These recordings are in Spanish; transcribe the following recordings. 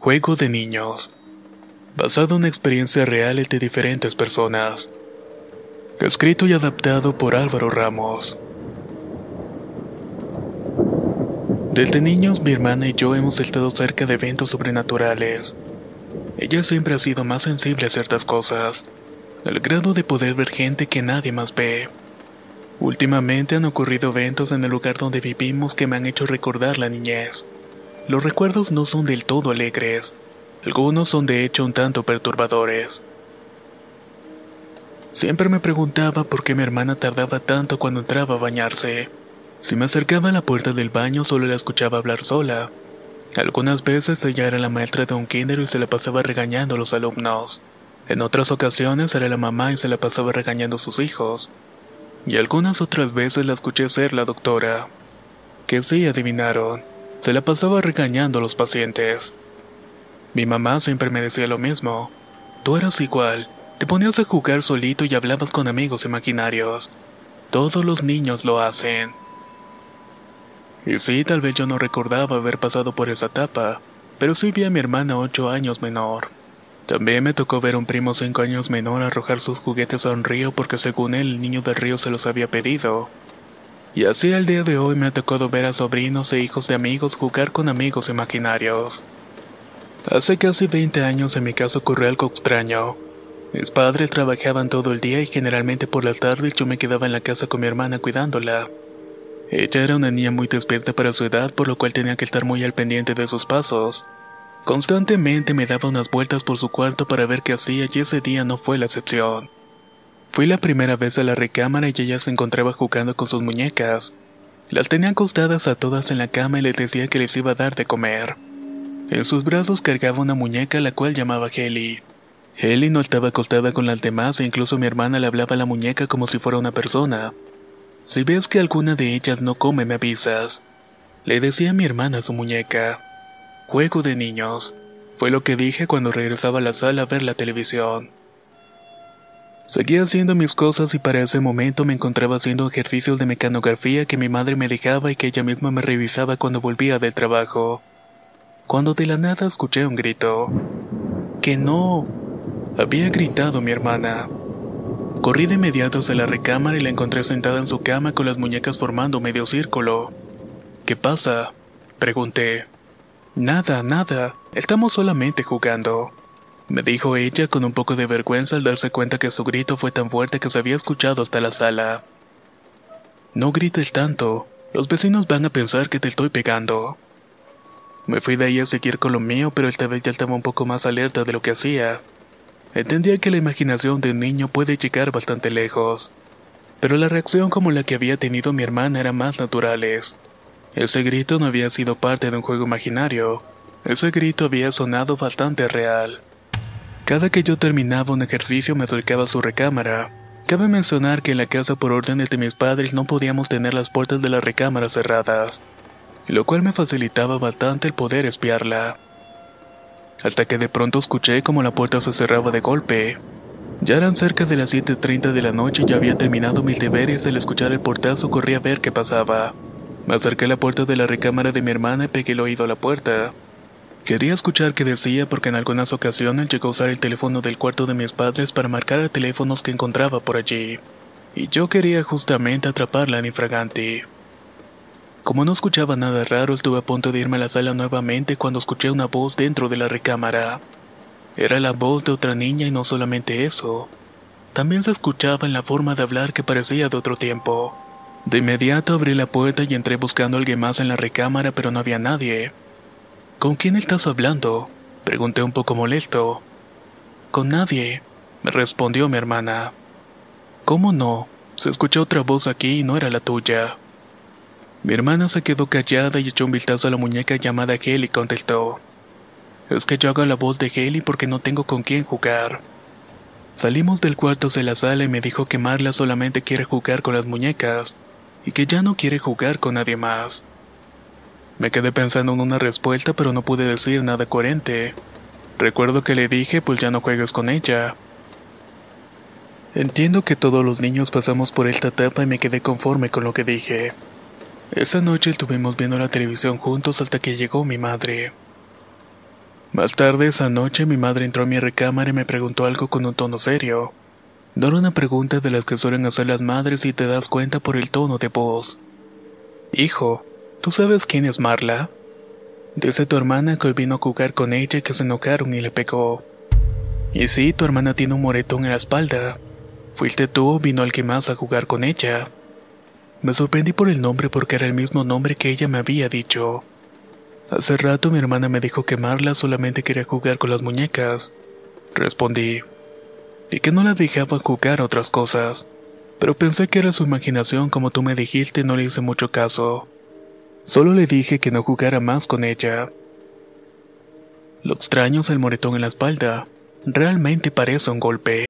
Juego de niños. Basado en experiencias reales de diferentes personas. Escrito y adaptado por Álvaro Ramos. Desde niños mi hermana y yo hemos estado cerca de eventos sobrenaturales. Ella siempre ha sido más sensible a ciertas cosas, al grado de poder ver gente que nadie más ve. Últimamente han ocurrido eventos en el lugar donde vivimos que me han hecho recordar la niñez. Los recuerdos no son del todo alegres, algunos son de hecho un tanto perturbadores. Siempre me preguntaba por qué mi hermana tardaba tanto cuando entraba a bañarse. Si me acercaba a la puerta del baño solo la escuchaba hablar sola. Algunas veces ella era la maestra de un kinder y se la pasaba regañando a los alumnos. En otras ocasiones era la mamá y se la pasaba regañando a sus hijos. Y algunas otras veces la escuché ser la doctora. Que sí adivinaron, se la pasaba regañando a los pacientes. Mi mamá siempre me decía lo mismo. Tú eras igual, te ponías a jugar solito y hablabas con amigos imaginarios. Todos los niños lo hacen. Y sí, tal vez yo no recordaba haber pasado por esa etapa, pero sí vi a mi hermana ocho años menor. También me tocó ver a un primo cinco años menor arrojar sus juguetes a un río porque según él el niño del río se los había pedido. Y así al día de hoy me ha tocado ver a sobrinos e hijos de amigos jugar con amigos imaginarios. Hace casi 20 años en mi casa ocurrió algo extraño. Mis padres trabajaban todo el día y generalmente por las tardes yo me quedaba en la casa con mi hermana cuidándola. Ella era una niña muy despierta para su edad, por lo cual tenía que estar muy al pendiente de sus pasos. Constantemente me daba unas vueltas por su cuarto para ver qué hacía y ese día no fue la excepción. Fui la primera vez a la recámara y ella se encontraba jugando con sus muñecas. Las tenía acostadas a todas en la cama y les decía que les iba a dar de comer. En sus brazos cargaba una muñeca la cual llamaba Heli. Heli no estaba acostada con las demás e incluso mi hermana le hablaba a la muñeca como si fuera una persona. Si ves que alguna de ellas no come me avisas. Le decía a mi hermana su muñeca. Juego de niños. Fue lo que dije cuando regresaba a la sala a ver la televisión. Seguía haciendo mis cosas y para ese momento me encontraba haciendo ejercicios de mecanografía que mi madre me dejaba y que ella misma me revisaba cuando volvía del trabajo. Cuando de la nada escuché un grito. ¡Que no! Había gritado mi hermana. Corrí de inmediato hacia la recámara y la encontré sentada en su cama con las muñecas formando medio círculo. ¿Qué pasa? Pregunté. Nada, nada. Estamos solamente jugando. Me dijo ella con un poco de vergüenza al darse cuenta que su grito fue tan fuerte que se había escuchado hasta la sala. No grites tanto. Los vecinos van a pensar que te estoy pegando. Me fui de ahí a seguir con lo mío, pero esta vez ya estaba un poco más alerta de lo que hacía. Entendía que la imaginación de un niño puede llegar bastante lejos, pero la reacción como la que había tenido mi hermana era más naturales. Ese grito no había sido parte de un juego imaginario, ese grito había sonado bastante real. Cada que yo terminaba un ejercicio me acercaba a su recámara. Cabe mencionar que en la casa por órdenes de mis padres no podíamos tener las puertas de la recámara cerradas, lo cual me facilitaba bastante el poder espiarla hasta que de pronto escuché como la puerta se cerraba de golpe. Ya eran cerca de las 7.30 de la noche y ya había terminado mis deberes al escuchar el portazo corrí a ver qué pasaba. Me acerqué a la puerta de la recámara de mi hermana y pegué el oído a la puerta. Quería escuchar qué decía porque en algunas ocasiones llegó a usar el teléfono del cuarto de mis padres para marcar a teléfonos que encontraba por allí. Y yo quería justamente atraparla en infraganti. Como no escuchaba nada raro, estuve a punto de irme a la sala nuevamente cuando escuché una voz dentro de la recámara. Era la voz de otra niña y no solamente eso. También se escuchaba en la forma de hablar que parecía de otro tiempo. De inmediato abrí la puerta y entré buscando a alguien más en la recámara, pero no había nadie. ¿Con quién estás hablando? Pregunté un poco molesto. Con nadie. respondió mi hermana. ¿Cómo no? Se escuchó otra voz aquí y no era la tuya. Mi hermana se quedó callada y echó un vistazo a la muñeca llamada Heli y contestó. Es que yo hago la voz de Heli porque no tengo con quién jugar. Salimos del cuarto de la sala y me dijo que Marla solamente quiere jugar con las muñecas y que ya no quiere jugar con nadie más. Me quedé pensando en una respuesta pero no pude decir nada coherente. Recuerdo que le dije pues ya no juegues con ella. Entiendo que todos los niños pasamos por esta etapa y me quedé conforme con lo que dije. Esa noche estuvimos viendo la televisión juntos hasta que llegó mi madre. Más tarde esa noche mi madre entró a mi recámara y me preguntó algo con un tono serio. No era una pregunta de las que suelen hacer las madres y te das cuenta por el tono de voz. Hijo, ¿tú sabes quién es Marla? Dice tu hermana que hoy vino a jugar con ella y que se enojaron y le pegó. Y sí, tu hermana tiene un moretón en la espalda. Fuiste tú vino alguien más a jugar con ella. Me sorprendí por el nombre porque era el mismo nombre que ella me había dicho. Hace rato mi hermana me dijo que Marla solamente quería jugar con las muñecas. Respondí. Y que no la dejaba jugar otras cosas. Pero pensé que era su imaginación como tú me dijiste no le hice mucho caso. Solo le dije que no jugara más con ella. Lo extraño es el moretón en la espalda. Realmente parece un golpe.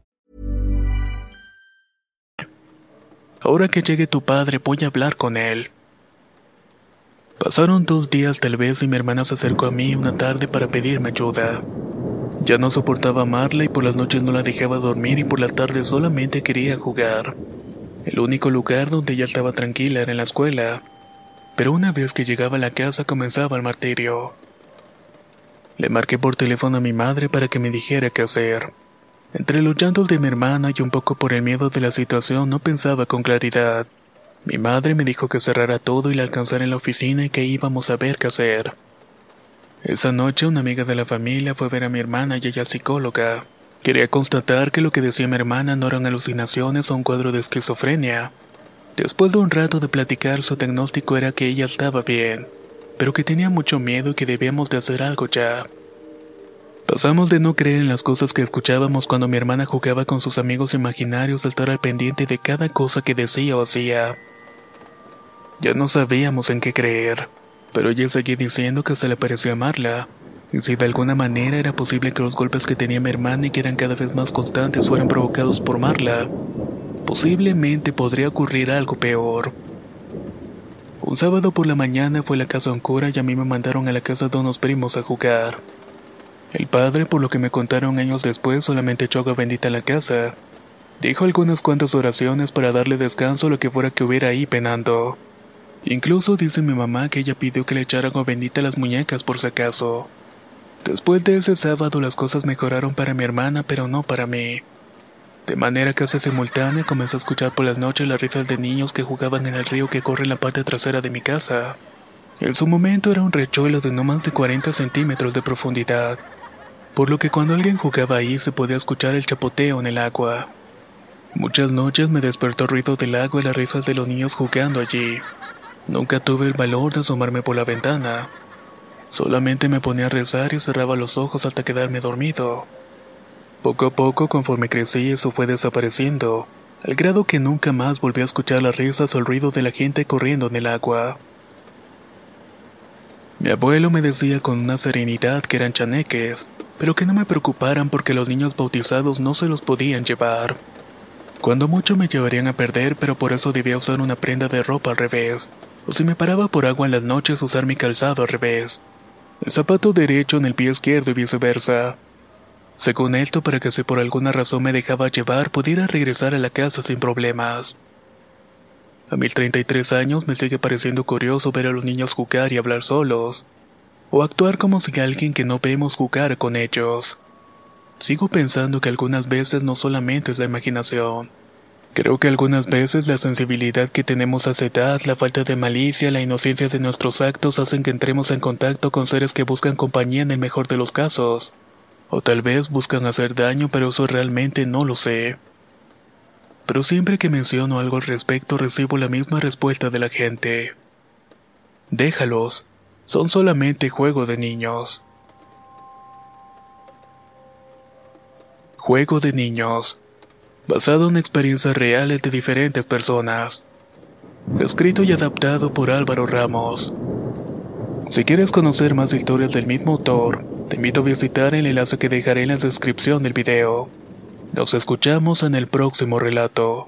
Ahora que llegue tu padre, voy a hablar con él. Pasaron dos días tal vez y mi hermana se acercó a mí una tarde para pedirme ayuda. Ya no soportaba amarla y por las noches no la dejaba dormir y por la tarde solamente quería jugar. El único lugar donde ella estaba tranquila era en la escuela. Pero una vez que llegaba a la casa comenzaba el martirio. Le marqué por teléfono a mi madre para que me dijera qué hacer. Entre los llantos de mi hermana y un poco por el miedo de la situación no pensaba con claridad. Mi madre me dijo que cerrara todo y la alcanzara en la oficina y que íbamos a ver qué hacer. Esa noche una amiga de la familia fue a ver a mi hermana y ella psicóloga. Quería constatar que lo que decía mi hermana no eran alucinaciones o un cuadro de esquizofrenia. Después de un rato de platicar su diagnóstico era que ella estaba bien, pero que tenía mucho miedo y que debíamos de hacer algo ya. Pasamos de no creer en las cosas que escuchábamos cuando mi hermana jugaba con sus amigos imaginarios a estar al pendiente de cada cosa que decía o hacía. Ya no sabíamos en qué creer, pero ella seguía diciendo que se le parecía amarla, y si de alguna manera era posible que los golpes que tenía mi hermana y que eran cada vez más constantes fueran provocados por Marla, posiblemente podría ocurrir algo peor. Un sábado por la mañana fue a la casa de un cura y a mí me mandaron a la casa de unos primos a jugar. El padre, por lo que me contaron años después, solamente echó agua bendita a la casa. Dijo algunas cuantas oraciones para darle descanso a lo que fuera que hubiera ahí penando. Incluso dice mi mamá que ella pidió que le echara agua bendita a las muñecas por si acaso. Después de ese sábado las cosas mejoraron para mi hermana, pero no para mí. De manera casi simultánea comencé a escuchar por las noches las risas de niños que jugaban en el río que corre en la parte trasera de mi casa. En su momento era un rechuelo de no más de 40 centímetros de profundidad. Por lo que cuando alguien jugaba ahí se podía escuchar el chapoteo en el agua. Muchas noches me despertó el ruido del agua y las risas de los niños jugando allí. Nunca tuve el valor de asomarme por la ventana. Solamente me ponía a rezar y cerraba los ojos hasta quedarme dormido. Poco a poco, conforme crecí, eso fue desapareciendo, al grado que nunca más volví a escuchar las risas o el ruido de la gente corriendo en el agua. Mi abuelo me decía con una serenidad que eran chaneques, pero que no me preocuparan porque los niños bautizados no se los podían llevar. Cuando mucho me llevarían a perder, pero por eso debía usar una prenda de ropa al revés, o si me paraba por agua en las noches usar mi calzado al revés, el zapato derecho en el pie izquierdo y viceversa. Según esto, para que si por alguna razón me dejaba llevar, pudiera regresar a la casa sin problemas. A mis 33 años me sigue pareciendo curioso ver a los niños jugar y hablar solos, o actuar como si alguien que no vemos jugar con ellos. Sigo pensando que algunas veces no solamente es la imaginación. Creo que algunas veces la sensibilidad que tenemos a esa edad, la falta de malicia, la inocencia de nuestros actos hacen que entremos en contacto con seres que buscan compañía en el mejor de los casos. O tal vez buscan hacer daño, pero eso realmente no lo sé pero siempre que menciono algo al respecto recibo la misma respuesta de la gente. Déjalos, son solamente juego de niños. Juego de niños, basado en experiencias reales de diferentes personas. Escrito y adaptado por Álvaro Ramos. Si quieres conocer más historias del mismo autor, te invito a visitar el enlace que dejaré en la descripción del video. Nos escuchamos en el próximo relato.